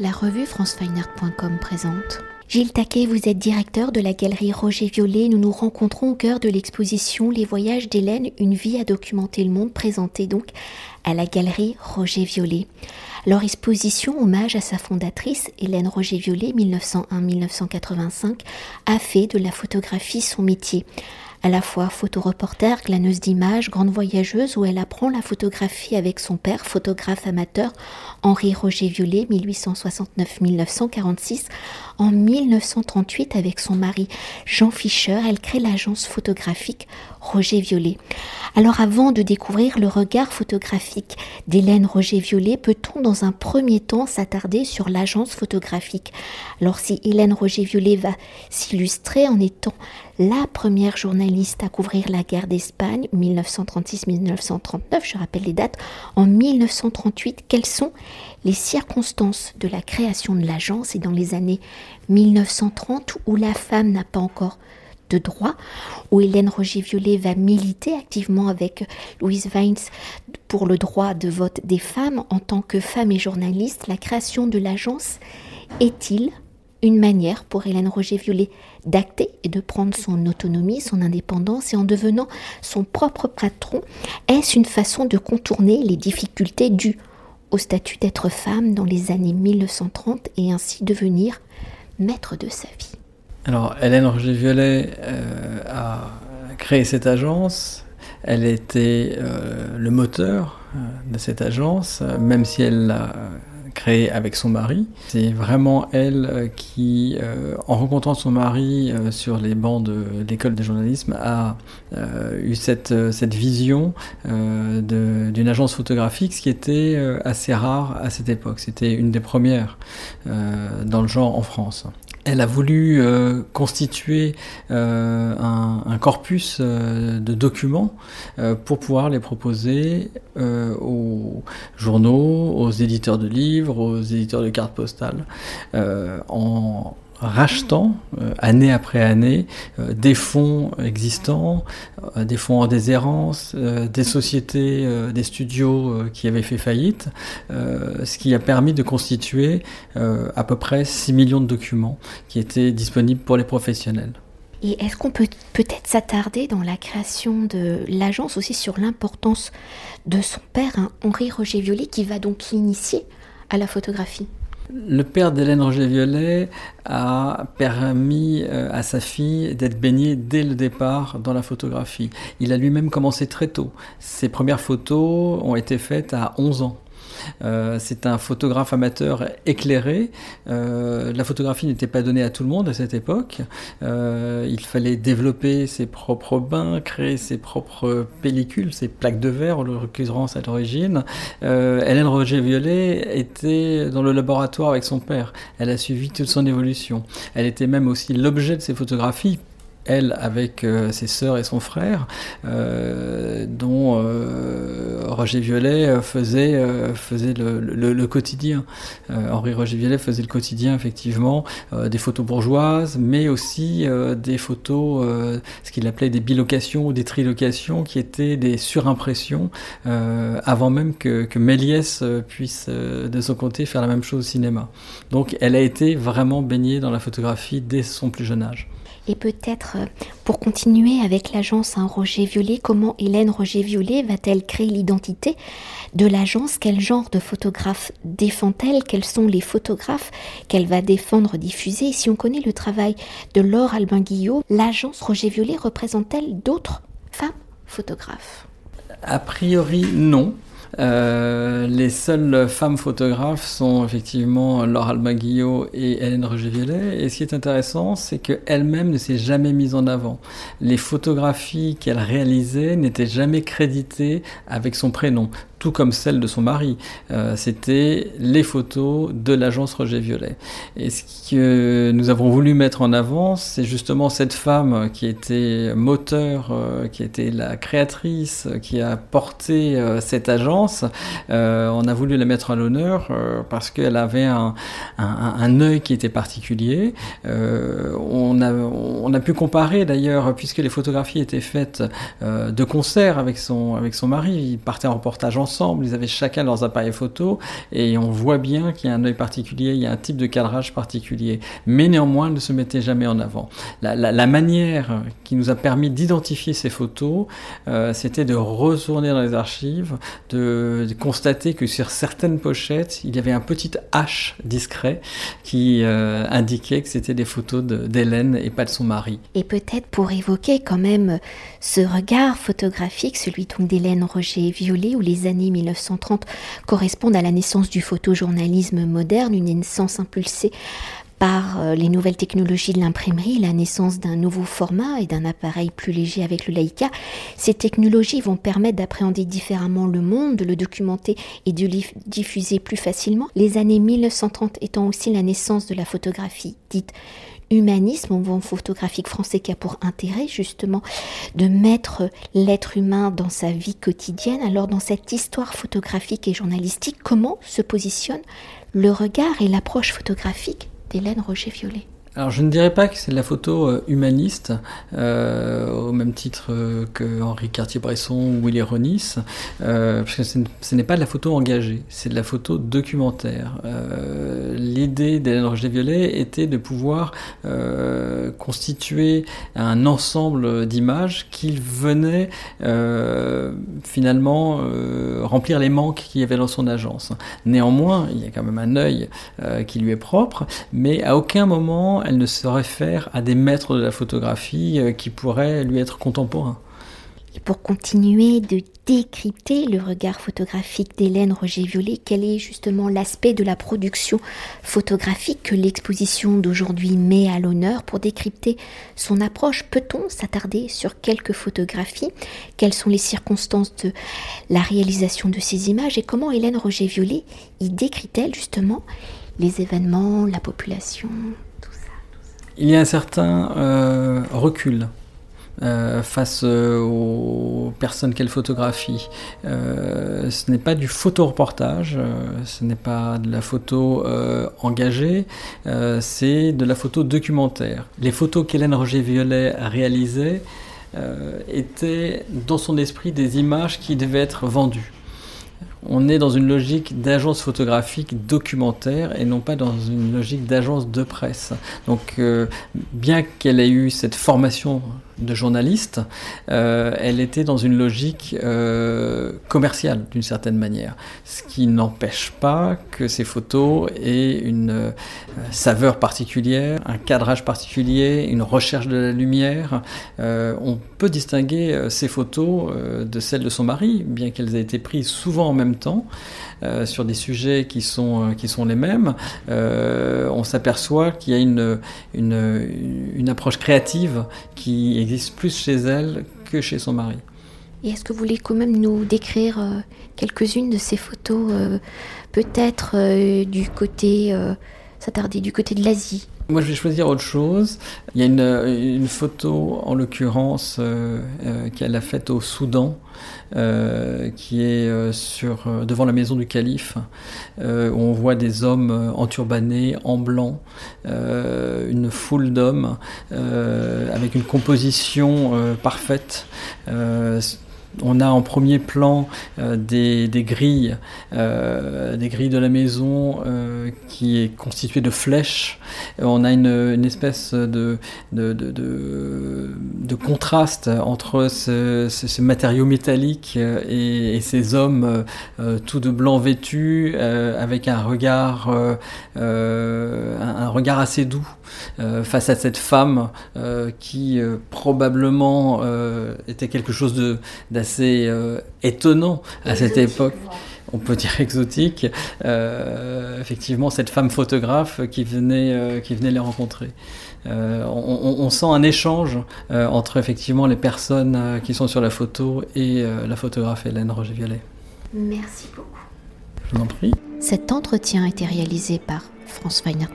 La revue francefineart.com présente. Gilles Taquet, vous êtes directeur de la galerie Roger Violet. Nous nous rencontrons au cœur de l'exposition Les voyages d'Hélène, une vie à documenter le monde, présentée donc à la galerie Roger Violet. Leur exposition, hommage à sa fondatrice, Hélène Roger Violet, 1901-1985, a fait de la photographie son métier à la fois photoreporter, glaneuse d'images, grande voyageuse où elle apprend la photographie avec son père, photographe amateur, Henri Roger Violet, 1869-1946. En 1938, avec son mari Jean Fischer, elle crée l'agence photographique Roger Violet. Alors avant de découvrir le regard photographique d'Hélène Roger Violet, peut-on dans un premier temps s'attarder sur l'agence photographique? Alors si Hélène Roger Violet va s'illustrer en étant la première journaliste à couvrir la guerre d'Espagne 1936-1939, je rappelle les dates, en 1938, quelles sont les circonstances de la création de l'agence? Et dans les années 1930 où la femme n'a pas encore de droit, où Hélène Roger-Violet va militer activement avec Louise Weins pour le droit de vote des femmes. En tant que femme et journaliste. La création de l'agence est-il une manière pour Hélène Roger-Violet d'acter et de prendre son autonomie, son indépendance et en devenant son propre patron, est-ce une façon de contourner les difficultés dues au statut d'être femme dans les années 1930 et ainsi devenir maître de sa vie? Alors, Hélène Roger-Violet euh, a créé cette agence. Elle était euh, le moteur euh, de cette agence, même si elle l'a créée avec son mari. C'est vraiment elle qui, en rencontrant son mari sur les bancs de l'école de journalisme, a eu cette, cette vision d'une agence photographique, ce qui était assez rare à cette époque. C'était une des premières dans le genre en France elle a voulu euh, constituer euh, un, corpus euh, de documents pour pouvoir les proposer aux journaux, aux éditeurs de livres, aux éditeurs de cartes postales, rachetant euh, année après année euh, des fonds existants, euh, des fonds en déshérence, des sociétés, des studios qui avaient fait faillite, ce qui a permis de constituer à peu près 6 millions de documents qui étaient disponibles pour les professionnels. Et est-ce qu'on peut peut-être s'attarder dans la création de l'agence aussi sur l'importance de son père, hein, Henri Roger Violet, qui va donc l'initier à la photographie? Le père d'Hélène Roger-Violet a permis euh, à sa fille d'être baignée dès le départ dans la photographie. Il a lui-même commencé très tôt. Ses premières photos ont été faites à 11 ans. Euh, c'est un photographe amateur éclairé. Euh, la photographie n'était pas donnée à tout le monde à cette époque. Euh, il fallait développer ses propres bains, créer ses propres pellicules, ses plaques de verre, en l'occurrence à l'origine. Hélène Roger-Violet était dans le laboratoire avec son père. Elle a suivi toute son évolution. Elle était même aussi l'objet de ses photographies elle avec euh, ses sœurs et son frère, euh, dont euh, Roger Violet faisait, le, quotidien. Henri Roger Violet faisait le quotidien, effectivement, des photos bourgeoises, mais aussi des photos, ce qu'il appelait des bilocations ou des trilocations, qui étaient des surimpressions, avant même que Méliès puisse, de son côté, faire la même chose au cinéma. Donc elle a été vraiment baignée dans la photographie dès son plus jeune âge. Et peut-être euh, pour continuer avec l'agence Roger Violet, comment Hélène Roger Violet va-t-elle créer l'identité de l'agence? Quel genre de photographe défend-elle? Quels sont les photographes qu'elle va défendre, diffuser? Si on connaît le travail de Laure Albin Guillot, l'agence Roger Violet représente-t-elle d'autres femmes photographes? A priori, non. Euh, les seules femmes photographes sont effectivement Laure Alba Guillot et Hélène Roger-Violet. Et ce qui est intéressant, c'est qu'elle-même ne s'est jamais mise en avant. Les photographies qu'elle réalisait n'étaient jamais créditées avec son prénom tout comme celle de son mari. Euh, c'était les photos de l'agence Roger Violet. Et ce que nous avons voulu mettre en avant, c'est justement cette femme qui était moteur, euh, qui était la créatrice, qui a porté euh, cette agence. on a voulu la mettre à l'honneur parce qu'elle avait un, œil qui était particulier. on, a, pu comparer d'ailleurs, puisque les photographies étaient faites de concert avec son, avec son mari, il partait en reportage en ils avaient chacun leurs appareils photo et on voit bien qu'il y a un œil particulier, il y a un type de cadrage particulier. Mais néanmoins, ils ne se mettaient jamais en avant. La, manière qui nous a permis d'identifier ces photos, euh, c'était de retourner dans les archives, de, constater que sur certaines pochettes, il y avait un petit H discret qui euh, indiquait que c'était des photos d'Hélène et pas de son mari. Et peut-être pour évoquer quand même ce regard photographique, celui d'Hélène Roger Violet, où les années 1930 correspondent à la naissance du photojournalisme moderne, une naissance impulsée par euh, les nouvelles technologies de l'imprimerie, la naissance d'un nouveau format et d'un appareil plus léger avec le Leica, ces technologies vont permettre d'appréhender différemment le monde, de le documenter et de le diffuser plus facilement. Les années 1930 étant aussi la naissance de la photographie dite humanisme, au mouvement photographique français qui a pour intérêt justement de mettre l'être humain dans sa vie quotidienne. Alors dans cette histoire photographique et journalistique, comment se positionne le regard et l'approche photographique d'Hélène Roger-Violet? Alors je ne dirais pas que c'est de la photo euh, humaniste, euh, au même titre euh, que Henri Cartier-Bresson ou Willy Ronis, parce que ce n'est pas de la photo engagée, c'est de la photo documentaire. L'idée d'Hélène Roger-Violet était de pouvoir constituer un ensemble d'images qui venaient finalement remplir les manques qu'il y avait dans son agence. Néanmoins, il y a quand même un œil qui lui est propre, mais à aucun moment elle ne se réfère à des maîtres de la photographie euh, qui pourraient lui être contemporains. Et pour continuer de décrypter le regard photographique d'Hélène Roger-Violet, quel est justement l'aspect de la production photographique que l'exposition d'aujourd'hui met à l'honneur pour décrypter son approche? Peut-on s'attarder sur quelques photographies? Quelles sont les circonstances de la réalisation de ces images? Et comment Hélène Roger-Violet y décrit-elle justement les événements, la population il y a un certain euh, recul euh, face euh, aux personnes qu'elle photographie. ce n'est pas du photoreportage, ce n'est pas de la photo engagée, c'est de la photo documentaire. Les photos qu'Hélène Roger-Violet réalisait étaient dans son esprit des images qui devaient être vendues on est dans une logique d'agence photographique documentaire et non pas dans une logique d'agence de presse. Donc, euh, bien qu'elle ait eu cette formation de journaliste, euh, elle était dans une logique euh, commerciale d'une certaine manière. Ce qui n'empêche pas que ces photos aient une euh, saveur particulière, un cadrage particulier, une recherche de la lumière. on peut distinguer ces photos de celles de son mari, bien qu'elles aient été prises souvent en même temps. sur des sujets qui sont, qui sont les mêmes, on s'aperçoit qu'il y a une, une, une approche créative qui existe plus chez elle que chez son mari. Et est-ce que vous voulez quand même nous décrire euh, quelques-unes de ces photos, euh, peut-être euh, du côté, s'attarder du côté de l'Asie moi, je vais choisir autre chose. Il y a une, photo, en l'occurrence, qu'elle a faite au Soudan, euh, qui est euh, sur, euh, devant la maison du calife, où on voit des hommes enturbanés, en blanc, une foule d'hommes, avec une composition parfaite on a en premier plan euh, des, grilles, euh, des grilles de la maison euh, qui est constituée de flèches. On a une, espèce de, de, contraste entre ce, matériau métallique et, ces hommes tout de blanc vêtus avec un regard, un, regard assez doux face à cette femme qui probablement était quelque chose d'assez assez euh, étonnant à cette époque. On peut dire exotique, euh, effectivement, cette femme photographe qui venait, euh, qui venait les rencontrer. On, sent un échange entre effectivement les personnes qui sont sur la photo et la photographe Hélène Roger-Violet. Merci beaucoup. Je vous en prie. Cet entretien a été réalisé par France Weiner.